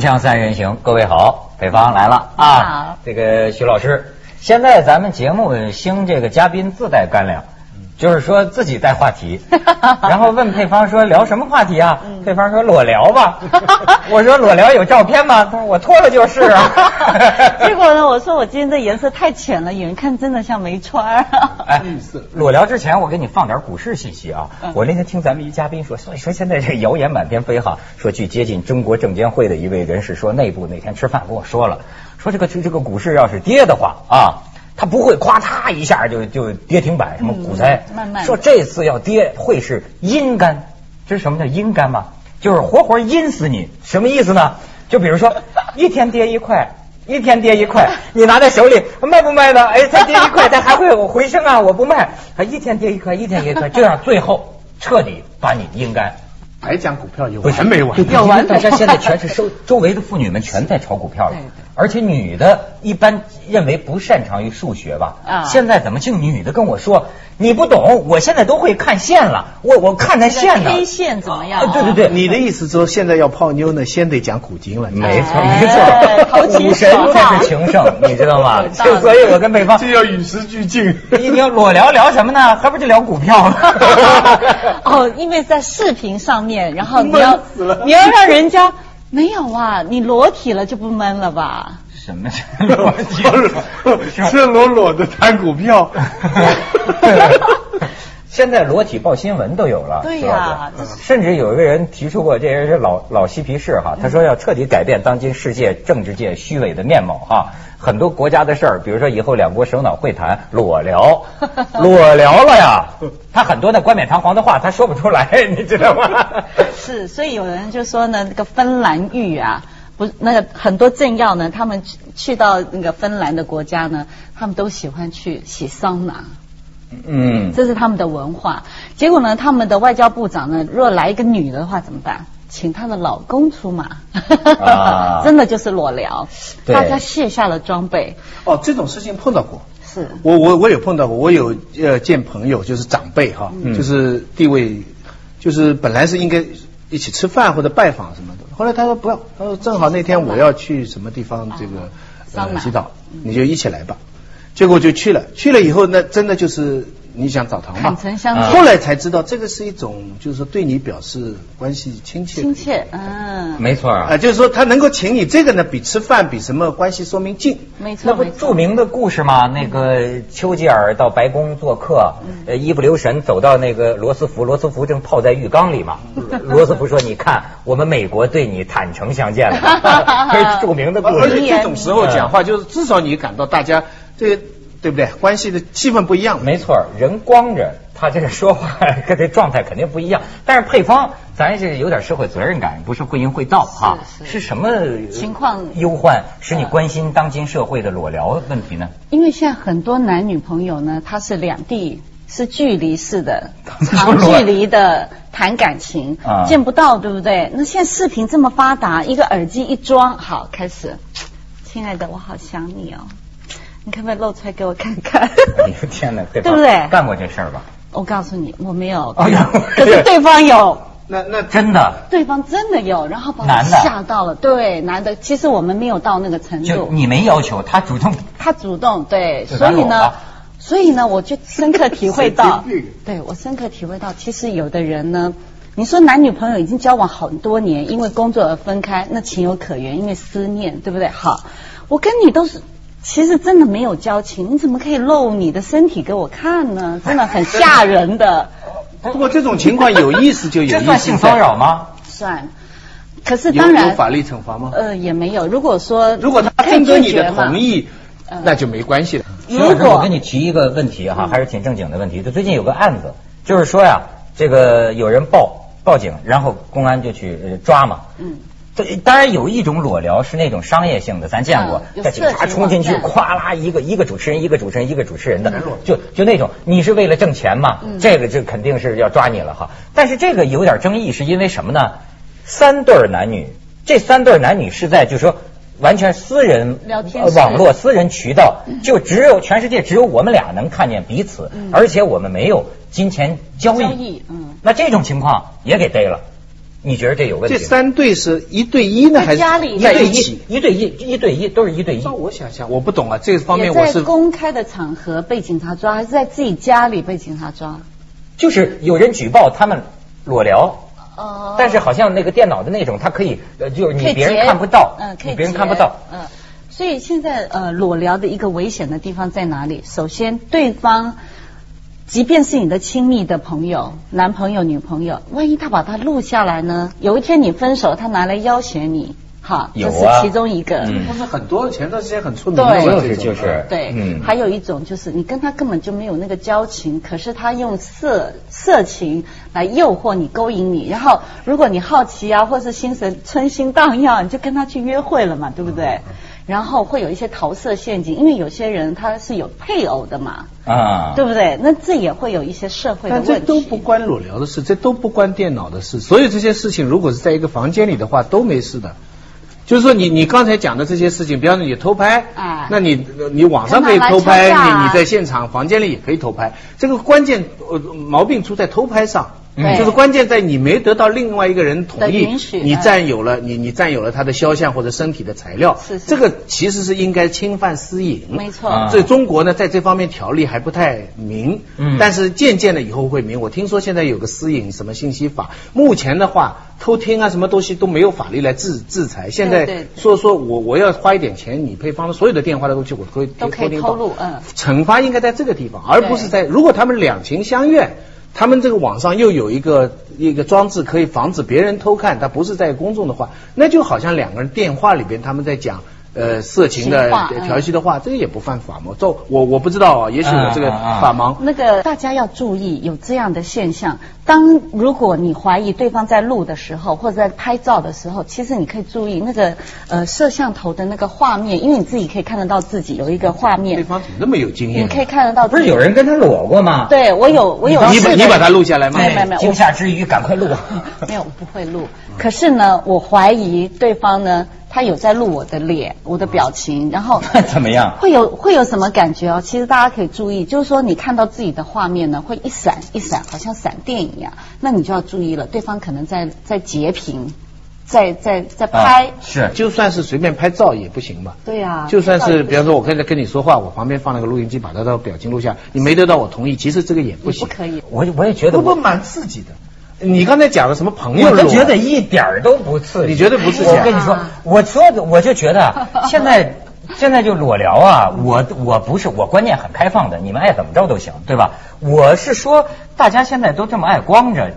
锵锵三人行，各位好，北方来了啊好！这个徐老师，现在咱们节目兴这个嘉宾自带干粮，就是说自己带话题，然后问配方说聊什么话题啊？配方说裸聊吧。我说裸聊有照片吗？他说我脱了就是啊。结果呢，我说我今天这颜色太浅了，有人看真的像没穿。哎，裸聊之前我给你放点股市信息啊。嗯我那天听咱们一嘉宾说，所以说现在这个谣言满天飞哈，说据接近中国证监会的一位人士说，内部那天吃饭跟我说了，说这个这这个股市要是跌的话啊。它不会夸嚓一下就就跌停板，什么股灾，嗯慢慢说这次要跌会是阴干，这是什么叫阴干吗？就是活活阴死你，什么意思呢？就比如说一天跌一块，一天跌一块，你拿在手里卖不卖呢？哎，它跌一块，它还会回升啊！我不卖，啊，一天跌一块，一天跌一块，这样最后彻底把你阴干。还讲股票有完没完？有完大家现在全是收周围的妇女们全在炒股票了，对对而且女的一般认为不擅长于数学吧？啊现在怎么就女的跟我说你不懂？我现在都会看线了，我我看那线呢。K 线怎么样？啊对对对，你的意思说现在要泡妞呢，先得讲古今了。没错哎没错，投其股神才是情圣，你知道吗？就所以我跟北方这要与时俱进。一听裸聊聊什么呢？还不就聊股票吗？哦，因为在视频上面，然后你要你要让人家没有啊，你裸体了就不闷了吧？什么叫 裸体？赤裸裸的谈股票。现在裸体报新闻都有了，对呀甚至有一个人提出过，这人是老老嬉皮士哈，他说要彻底改变当今世界政治界虚伪的面貌哈，很多国家的事儿，比如说以后两国首脑会谈裸聊，裸聊了呀，他很多的冠冕堂皇的话他说不出来，你知道吗？是，所以有人就说呢，那个芬兰浴啊，不是那个很多政要呢，他们去去到那个芬兰的国家呢，他们都喜欢去洗桑拿。嗯，这是他们的文化。结果呢，他们的外交部长呢，若来一个女的话怎么办？请她的老公出马，啊。真的就是裸聊，大家卸下了装备，哦，这种事情碰到过。是。我我我有碰到过，我有呃见朋友，就是长辈哈，嗯。就是地位，就是本来是应该一起吃饭或者拜访什么的，后来他说不要，他说正好那天我要去什么地方这个呃洗澡，你就一起来吧。结果就去了，去了以后那真的就是你想澡堂嘛坦，诚相啊见，后来才知道这个是一种就是说对你表示关系亲切亲切，嗯，没错啊，啊。就是说他能够请你这个呢，比吃饭比什么关系说明近。没错那不著名的故事吗？那个丘吉尔到白宫做客，呃，一不留神走到那个罗斯福，罗斯福正泡在浴缸里嘛。罗斯福说：“你看，我们美国对你坦诚相见了。”这是著名的故事。而且这种时候讲话，就是至少你感到大家这个对不对？关系的气氛不一样。没错，人光着，他这个说话跟这状态肯定不一样。但是配方，咱是有点社会责任感，不是会淫会道哈。是是什么情况忧患使你关心当今社会的裸聊问题呢？因为现在很多男女朋友呢，他是两地是距离式的 长距离的谈感情，啊见不到，对不对？那现在视频这么发达，一个耳机一装，好开始，亲爱的，我好想你哦，你可不可以露出来给我看看？哎呦天哪，对对不对干过这事儿吧？我告诉你，我没有，哎呀可是对方有。那那真的，对方真的有，然后把我男的吓到了。对，男的，其实我们没有到那个程度。就你没要求，他主动他主动对，所以呢所以呢，我就深刻体会到 对我深刻体会到，其实有的人呢，你说男女朋友已经交往很多年，因为工作而分开，那情有可原，因为思念，对不对？好，我跟你都是。其实真的没有交情，你怎么可以露你的身体给我看呢？真的很吓人的，不过这种情况有意思就有意思。这算性骚扰吗？算。可是当然有法律惩罚吗？呃，也没有。如果说如果他征得你的同，意，那就没关系了。如徐老师，我跟你提一个问题哈，还是挺正经的问题。就最近有个案子，就是说呀，这个有人报报警，然后公安就去呃抓嘛。嗯，这当然有一种裸聊是那种商业性的，咱见过在警察冲进去，咵啦一个一个主持人，一个主持人，一个主持人的嗯，就就那种，你是为了挣钱嘛？嗯这个就肯定是要抓你了哈。但是这个有点争议，是因为什么呢？三对男女，这三对男女是在就是说。完全私人聊天呃网络私人渠道，就只有全世界只有我们俩能看见彼此，嗯而且我们没有金钱交易。交易嗯那这种情况也给逮了。你觉得这有问题？这三对是一对一呢，还是家里在一对一起？一对一一对一都是一对一那。我想想，我不懂啊，这方面也在我是公开的场合被警察抓，还是在自己家里被警察抓？就是有人举报他们裸聊，哦但是好像那个电脑的那种，它可以，呃，就是你别人看不到，嗯，可以你别人看不到。嗯，所以现在呃裸聊的一个危险的地方在哪里？首先，对方即便是你的亲密的朋友、男朋友、女朋友，万一他把它录下来呢？有一天你分手，他拿来要挟你，哈，这是其中一个。嗯。不是很多前段时间很出名的。就是这种就是。对，嗯。还有一种就是你跟他根本就没有那个交情，可是他用色色情来诱惑你、勾引你，然后如果你好奇啊，或是心神春心荡漾，你就跟他去约会了嘛，对不对？然后会有一些桃色陷阱，因为有些人他是有配偶的嘛，啊，对不对？那这也会有一些社会的但这问题。都不关裸聊的事，这都不关电脑的事。所有这些事情，如果是在一个房间里的话，都没事的。就是说你，你刚才讲的这些事情，比方说你偷拍，哎那你你网上可以偷拍，你你在现场房间里也可以偷拍。这个关键呃毛病出在偷拍上。对。就是关键在你没得到另外一个人同意，你嗯。占有了你你占有了他的肖像或者身体的材料，是是。这个其实是应该侵犯私隐。没错。啊。所以中国呢，在这方面条例还不太明，嗯。但是渐渐的以后会明。我听说现在有个私隐什么信息法，目前的话偷听啊什么东西都没有法律来制制裁。现在说说我我要花一点钱，你配方的所有的电话的东西我都可以都可以听到。透露嗯。惩罚应该在这个地方，而不是在如果他们两情相悦。他们这个网上又有一个一个装置可以防止别人偷看，他不是在公众的话，那就好像两个人电话里边他们在讲呃色情的调戏的话，这个也不犯法吗？这我我不知道啊，也许我这个法盲。那个大家要注意有这样的现象。当如果你怀疑对方在录的时候，或者在拍照的时候，其实你可以注意那个呃摄像头的那个画面，因为你自己可以看得到自己有一个画面对，方怎么那么有经验？你可以看得到。不是有人跟他裸过吗？对我有我有你把你把它录下来吗？没有没有没有惊吓之余赶快录。没有，我不会录。可是呢，我怀疑对方呢，他有在录我的脸、我的表情，然后怎么样？会有会有什么感觉哦？其实大家可以注意，就是说你看到自己的画面呢，会一闪一闪，好像闪电一样，那你就要注意了，对方可能在在截屏，在在在拍。啊是就算是随便拍照也不行吧？对呀、就算是比方说，我刚才跟你说话，我旁边放了个录音机，把他的表情录下，你没得到我同意，其实这个也不行。不可以。我我也觉得我，不不蛮刺激的。你刚才讲的什么朋友我都觉得一点儿都不刺激。你觉得不刺激啊我跟你说，我说的我就觉得啊 现在现在就裸聊啊，我我不是我观念很开放的，你们爱怎么着都行，对吧？我是说，大家现在都这么爱光着，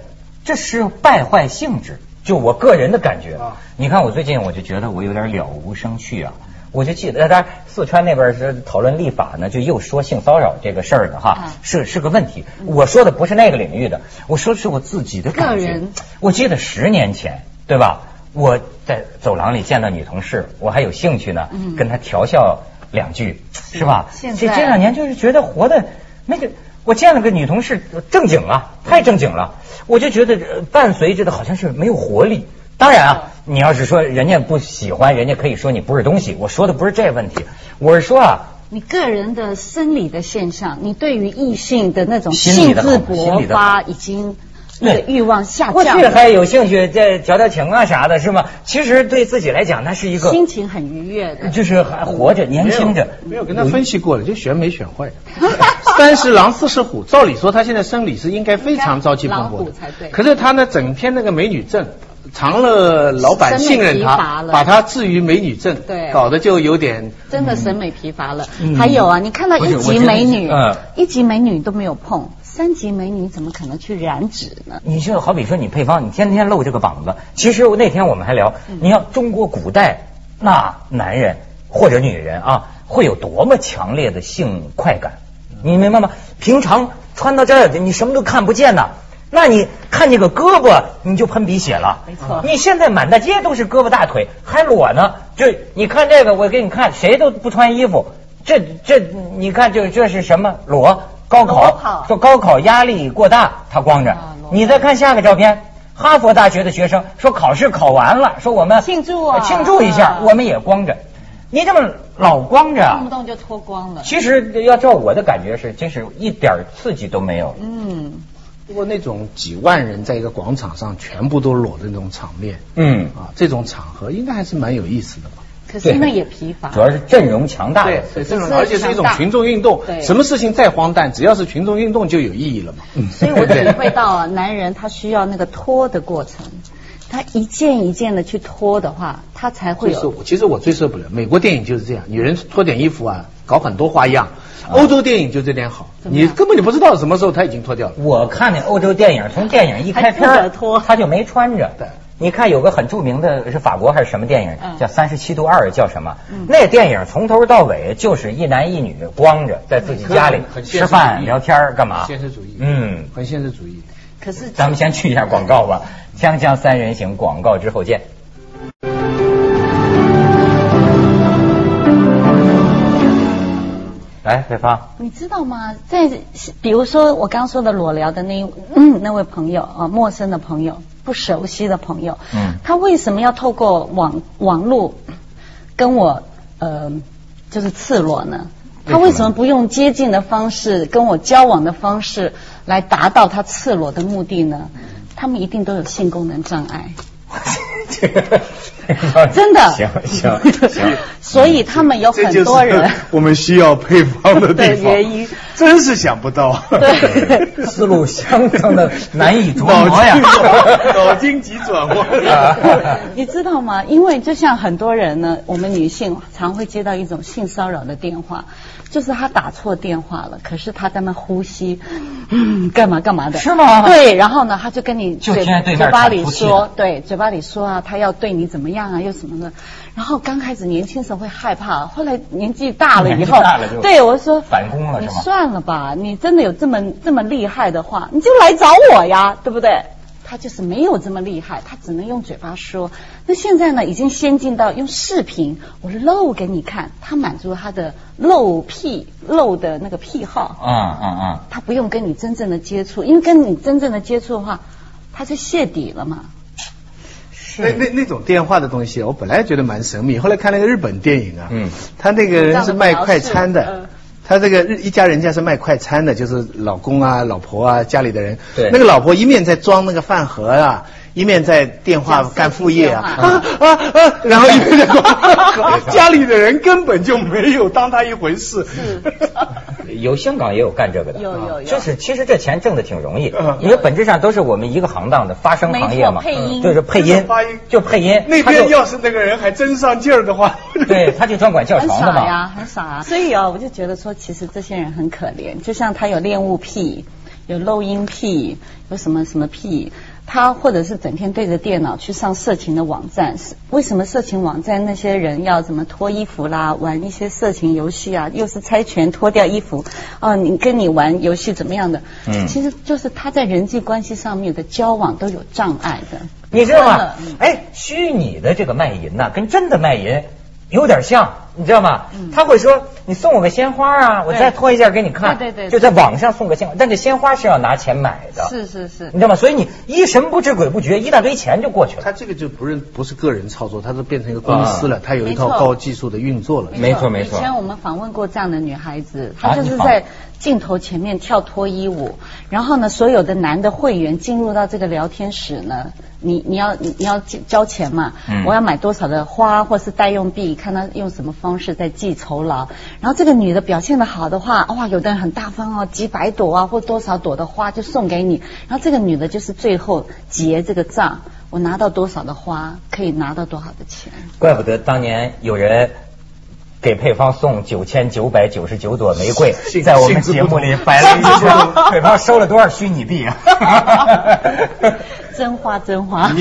这是败坏性质。就我个人的感觉啊，你看我最近我就觉得我有点了无生趣啊。我就记得，当然四川那边是讨论立法呢，就又说性骚扰这个事儿呢，哈啊，是是个问题。我说的不是那个领域的，我说的是我自己的感觉。我记得十年前，对吧？我在走廊里见到女同事，我还有兴趣呢，嗯跟她调笑两句，是吧？这这两年就是觉得活的那个。我见了个女同事，正经啊，太正经了，我就觉得呃伴随着的好像是没有活力。当然啊，你要是说人家不喜欢，人家可以说你不是东西。我说的不是这问题，我是说啊，你个人的生理的现象，你对于异性的那种兴心理的好致心理的勃发，已经那个欲望下降过，去还有兴趣再调调情啊啥的，是吗？其实对自己来讲，那是一个心情很愉悦的。就是还活着、年轻着。没有跟他分析过了，就选美选坏。三十狼四十虎，照理说他现在生理是应该非常朝气蓬勃的才对，可是他呢，整天那个美女症，长乐老板信任他，把他置于美女镇，对搞得就有点真的审美疲乏了。嗯还有啊，你看到一级美女，嗯一级美女都没有碰，三级美女怎么可能去染指呢？你就好比说你配方，你天天露这个膀子。其实那天我们还聊，你要中国古代那男人或者女人啊，会有多么强烈的性快感，你明白吗？平常穿到这儿，你什么都看不见呐。那你看见个胳膊，你就喷鼻血了。没错你现在满大街都是胳膊大腿，还裸呢。就你看这个，我给你看，谁都不穿衣服。这这，你看这这是什么裸？高裸考说高考压力过大，他光着啊。你再看下个照片，哈佛大学的学生说考试考完了，说我们庆祝啊庆祝一下啊，我们也光着。你这么老光着动不啊，动就脱光了。其实要照我的感觉是，真是一点刺激都没有。嗯，不过那种几万人在一个广场上全部都裸的那种场面，嗯，啊，这种场合应该还是蛮有意思的吧。可是那也疲乏。主要是阵容强大的对，这种是而且是一种群众运动对，什么事情再荒诞，只要是群众运动就有意义了嘛。所以我体会到啊，男人他需要那个脱的过程，他一件一件的去脱的话，他才会有。就是，其实我最受不了，美国电影就是这样，女人脱点衣服啊，搞很多花样。欧洲电影就这点好，你根本就不知道什么时候他已经脱掉了。我看那欧洲电影，从电影一开篇他就没穿着。对你看有个很著名的是法国还是什么电影，嗯叫《三十七度二》，叫什么？那电影从头到尾就是一男一女光着在自己家里吃饭聊天儿干嘛？现实主义，嗯，很现实主义。可是咱们先去一下广告吧，《锵锵三人行》广告之后见。来，北方，你知道吗？在比如说我刚刚说的裸聊的那那位朋友啊，陌生的朋友，不熟悉的朋友，嗯他为什么要透过网网络跟我呃就是赤裸呢？他为什么不用接近的方式跟我交往的方式来达到他赤裸的目的呢？他们一定都有性功能障碍。这 个 真的。行行 行，所以他们有很多人。我们需要配方的原因。真是想不到。对思路相当的难以琢脑磨呀。脑筋急转弯。你知道吗？因为就像很多人呢，我们女性常会接到一种性骚扰的电话，就是他打错电话了，可是他在那呼吸，嗯，干嘛干嘛的，是吗对，然后呢，他就跟你嘴就听见对面嘴巴里说，对，嘴巴里说啊，他要对你怎么样啊，又什么的。然后刚开始年轻时候会害怕，后来年纪大了以年纪后大了就，对我说反攻了你是吗算了吧，你真的有这么这么厉害的话，你就来找我呀，对不对？他就是没有这么厉害，他只能用嘴巴说。那现在呢，已经先进到用视频，我露给你看，他满足他的露癖露的那个癖好，啊啊啊，他不用跟你真正的接触，因为跟你真正的接触的话，他就泄底了嘛。那那那种电话的东西，我本来觉得蛮神秘，后来看那个日本电影啊，嗯他那个人是卖快餐的。他这个日一家人家是卖快餐的，就是老公啊、老婆啊、家里的人。对那个老婆一面在装那个饭盒啊，一面在电话干副业啊啊啊啊，然后一面在装饭盒，家里的人根本就没有当他一回事。有香港也有干这个的，有有有。就是其实这钱挣的挺容易嗯，因为本质上都是我们一个行当的发声行业嘛，配音就是配音就是发音，就配音，那边要是那个人还真上劲儿的话，对，他就专管叫床的嘛，傻呀，很傻啊。所以啊，我就觉得说，其实这些人很可怜，就像他有恋物癖，有漏音癖，有什么什么癖。他或者是整天对着电脑去上色情的网站，是为什么色情网站那些人要怎么脱衣服啦，玩一些色情游戏啊，又是猜拳脱掉衣服，哦，你跟你玩游戏怎么样的？嗯其实就是他在人际关系上面的交往都有障碍的。你知道吗？哎，虚拟的这个卖淫呐，跟真的卖淫有点像，你知道吗？嗯？他会说你送我个鲜花啊，我再脱一件给你看，对对对就在网上送个鲜花，但这鲜花是要拿钱买的，是是是。你，知道吗？所以你一神不知鬼不觉，一大堆钱就过去了。他这个就不是不是个人操作，他都变成一个公司了，他有一套高技术的运作了。没错没错以前我们访问过这样的女孩子，啊她就是在镜头前面跳脱衣舞，然后呢，所有的男的会员进入到这个聊天室呢，你你要你你要交交钱嘛，嗯。我要买多少的花或是代用币，看他用什么方式在记酬劳。然后这个女的表现的好的话，哇，有的人很大方哦，几百朵啊或多少朵的花就送给你，然后这个女的就是最后结这个账，我拿到多少的花可以拿到多少的钱。怪不得当年有人给配方送九千九百九十九朵玫瑰，在我们节目里摆了一圈，配方收了多少虚拟币啊？真 花真花，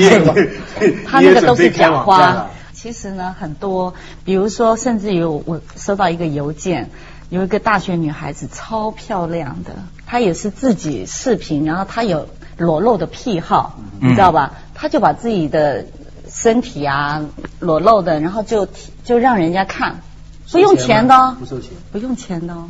他那个都是假花了。其实呢，很多，比如说，甚至有我收到一个邮件，有一个大学女孩子超漂亮的，她也是自己视频，然后她有裸露的癖好，嗯你知道吧？她就把自己的身体啊裸露的，然后就就让人家看，不用钱的哦不，收钱。不用钱的哦，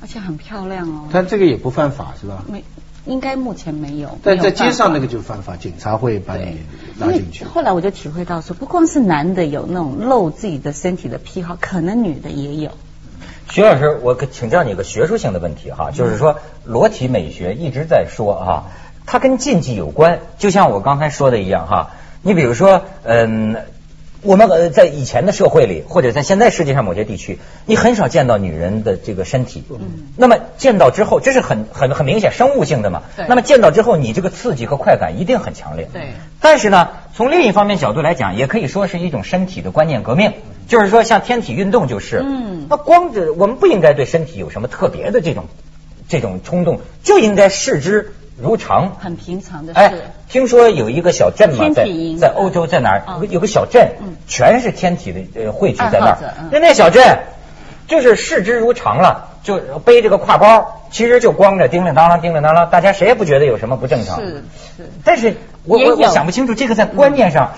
而且很漂亮哦。但这个也不犯法是吧？没，应该目前没有。但在街上那个就犯法，警察会把你拉进去。后来我就体会到说，不光是男的有那种露自己的身体的癖好，可能女的也有。徐老师，我可请教你个学术性的问题哈，就是说裸体美学一直在说哈，它跟禁忌有关，就像我刚才说的一样哈。你比如说，嗯。我们呃在以前的社会里，或者在现在世界上某些地区，你很少见到女人的这个身体。嗯。那么见到之后，这是很很很明显生物性的嘛。对。那么见到之后，你这个刺激和快感一定很强烈。对。但是呢，从另一方面角度来讲，也可以说是一种身体的观念革命。就是说，像天体运动就是。嗯。那光着我们不应该对身体有什么特别的这种这种冲动，就应该视之。如常，很平常的事。哎，听说有一个小镇嘛，在在欧洲，在哪儿？有个有个小镇，全是天体的呃汇聚在那儿。那那小镇就是视之如常了，就背着个挎包，其实就光着，叮铃当啷，叮铃当啷，大家谁也不觉得有什么不正常。是是。但是我我我想不清楚，这个在观念上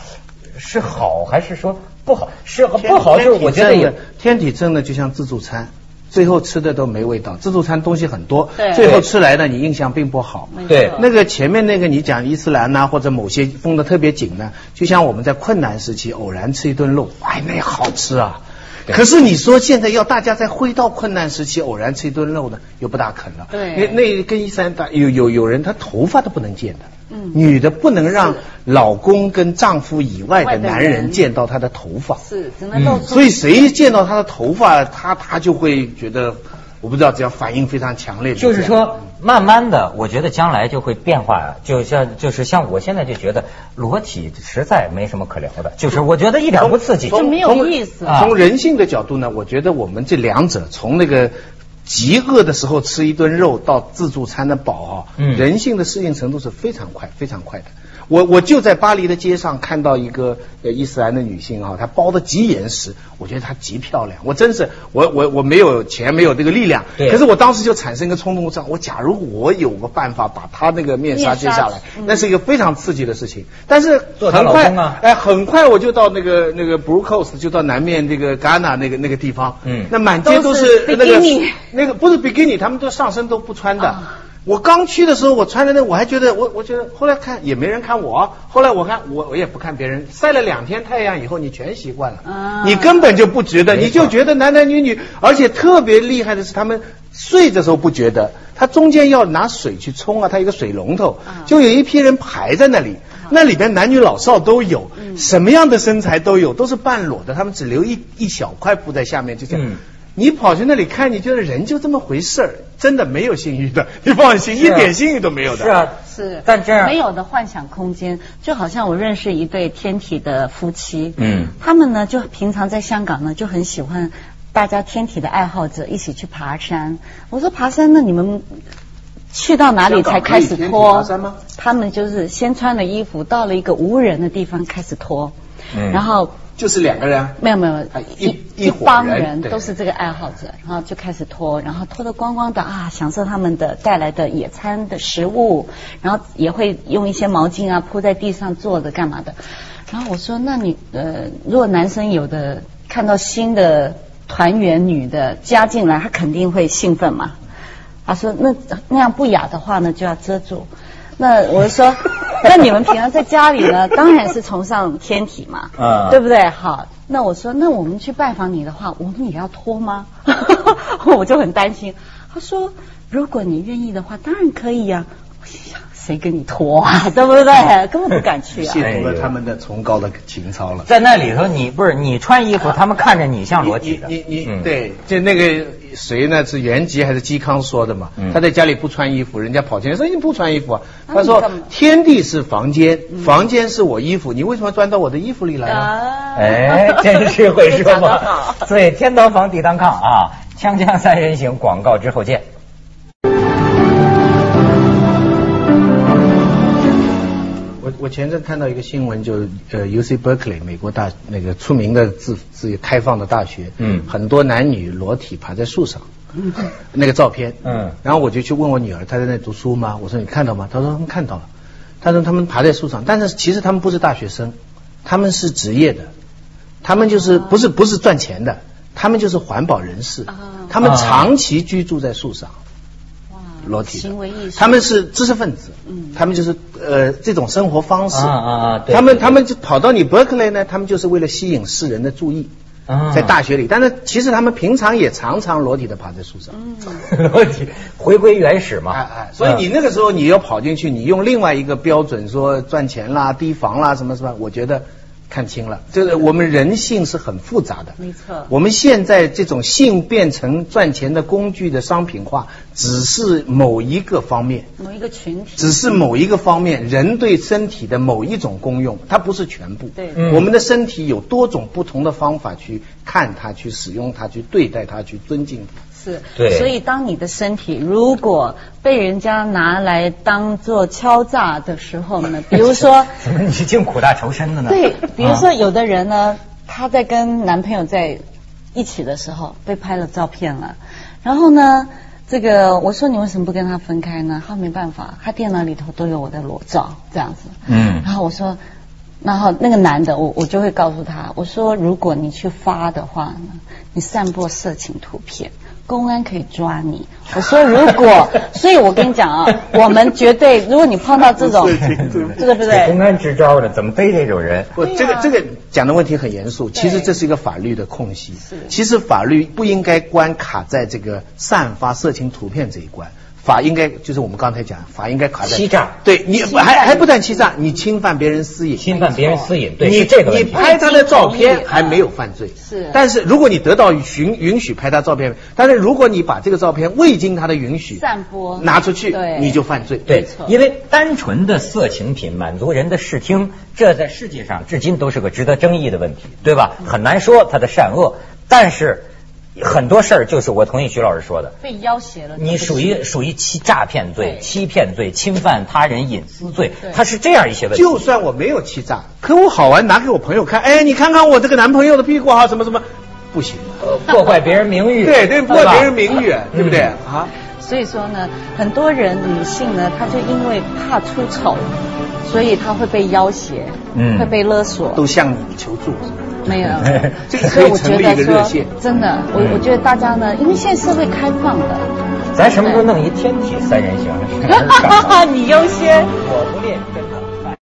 是好还是说不好？是不好，就是我觉得天体真的就像自助餐。最后吃的都没味道，自助餐东西很多，对，最后吃来的你印象并不好。对，那个前面那个你讲伊斯兰呐，或者某些封的特别紧呢，就像我们在困难时期偶然吃一顿肉，哎，那好吃啊。可是你说现在要大家在回到困难时期偶然吃一顿肉呢，又不大可能。对，那那跟伊斯兰大有有有人他头发都不能见的。嗯，女的不能让老公跟丈夫以外的男人见到她的头发，是只能露出。所以谁见到她的头发，她她就会觉得，我不知道，只要反应非常强烈。就是说，慢慢的，我觉得将来就会变化，就像就是像我现在就觉得裸体实在没什么可聊的，就是我觉得一点不刺激，就没有意思。从人性的角度呢，我觉得我们这两者从那个。极饿的时候吃一顿肉，到自助餐的饱啊，人性的适应程度是非常快、非常快的。我我就在巴黎的街上看到一个呃伊斯兰的女性啊，她包的极严实，我觉得她极漂亮。我真是我我我没有钱，没有这个力量，可是我当时就产生一个冲动，我想我假如我有个办法把她那个面纱揭下来，那是一个非常刺激的事情。但是很快哎，很快我就到那个那个 Blue Coast，就到南面那个 Ghana 那个那个地方，嗯，那满街都是那个那个不是比基尼，他们都上身都不穿的。我刚去的时候，我穿着那我还觉得我我觉得后来看也没人看我，后来我看我我也不看别人，晒了两天太阳以后，你全习惯了，你根本就不觉得，你就觉得男男女女，而且特别厉害的是他们睡的时候不觉得，他中间要拿水去冲啊，他一个水龙头，就有一批人排在那里，那里边男女老少都有，什么样的身材都有，都是半裸的，他们只留一一小块布在下面，就这样。你跑去那里看，你觉得人就这么回事儿，真的没有性欲的，你放心，一点性欲都没有的。是啊，是，但这样没有的幻想空间，就好像我认识一对天体的夫妻，嗯，他们呢就平常在香港呢就很喜欢大家天体的爱好者一起去爬山。我说爬山，那你们去到哪里才开始脱？他们就是先穿了衣服，到了一个无人的地方开始脱，嗯，然后。就是两个人，没有没有，一一帮人都是这个爱好者，然后就开始拖，然后拖得光光的啊，享受他们的带来的野餐的食物，然后也会用一些毛巾啊铺在地上坐着干嘛的。然后我说，那你呃，如果男生有的看到新的团员女的加进来，他肯定会兴奋嘛。他说，那那样不雅的话呢，就要遮住。那我说，那你们平常在家里呢，当然是崇尚天体嘛，对不对？好，那我说，那我们去拜访你的话，我们也要脱吗？我就很担心。他说，如果你愿意的话，当然可以呀。谁跟你脱啊？对不对？根本不敢去啊！亵渎了他们的崇高的情操了。在那里头，你不是你穿衣服，他们看着你像裸体的。你你对，就那个谁呢？是袁吉还是嵇康说的嘛？他在家里不穿衣服，人家跑进来说你不穿衣服啊。他说天地是房间，房间是我衣服，你为什么钻到我的衣服里来呢？哎，真是会说嘛！所以天当房，地当炕啊！锵锵三人行，广告之后见。我前阵看到一个新闻，就呃，U C Berkeley 美国大那个出名的自自由开放的大学，嗯，很多男女裸体爬在树上，嗯，那个照片，嗯，然后我就去问我女儿，她在那读书吗？我说你看到吗？她说看到了。她说他们爬在树上，但是其实他们不是大学生，他们是职业的，他们就是不是不是赚钱的，他们就是环保人士，他们长期居住在树上。裸体，行为艺术，他们是知识分子，嗯，他们就是呃这种生活方式。啊啊啊，他们他们就跑到你 Berkeley 呢，他们就是为了吸引世人的注意，啊。在大学里，但是其实他们平常也常常裸体的爬在树上。问题回归原始嘛。哎哎，所以你那个时候你要跑进去，你用另外一个标准说赚钱啦、提防啦什么什么，我觉得看清了，这个我们人性是很复杂的。没错我们现在这种性变成赚钱的工具的商品化，只是某一个方面。某一个群体。只是某一个方面，人对身体的某一种功用，它不是全部。对嗯我们的身体有多种不同的方法去看它、去使用它、去对待它、去尊敬它。是，对所以当你的身体如果被人家拿来当做敲诈的时候呢，比如说，怎么你是净苦大仇深的呢？对，比如说啊有的人呢，她在跟男朋友在一起的时候被拍了照片了，然后呢，这个我说你为什么不跟他分开呢？他没办法，他电脑里头都有我的裸照这样子。嗯然后我说，然后那个男的，我我就会告诉他，我说如果你去发的话呢，你散播色情图片。公安可以抓你。我说如果，所以我跟你讲啊，我们绝对，如果你碰到这种，对不对？公安支招的，怎么逮这种人？不，这个这个讲的问题很严肃，其实这是一个法律的空隙是。其实法律不应该关卡在这个散发色情图片这一关。法应该就是我们刚才讲，法应该卡在欺诈。对你还还不但欺诈，你侵犯别人私隐，侵犯别人私隐，对，你这个你。拍他的照片还没有犯罪，是。但是如果你得到允允许拍他照片，但是如果你把这个照片未经他的允许散播。拿出去，你就犯罪。对，因为单纯的色情品满足人的视听，这在世界上至今都是个值得争议的问题，对吧？很难说它的善恶，但是很多事儿就是我同意徐老师说的，被要挟了。你属于属于欺诈骗罪、对欺骗罪、侵犯他人隐私罪对，它是这样一些问题。就算我没有欺诈，可我好玩拿给我朋友看，哎，你看看我这个男朋友的屁股啊，什么什么，不行。呃破坏别人名誉，对对，破坏别人名誉，对不对嗯啊？所以说呢，很多人女性呢，她就因为怕出丑，所以她会被要挟，嗯会被勒索。都向你求助，是吧没有所以 我觉得说真的，我嗯我觉得大家呢，因为现在社会开放的，咱什么时候弄一天体三人行？你优先。我不练。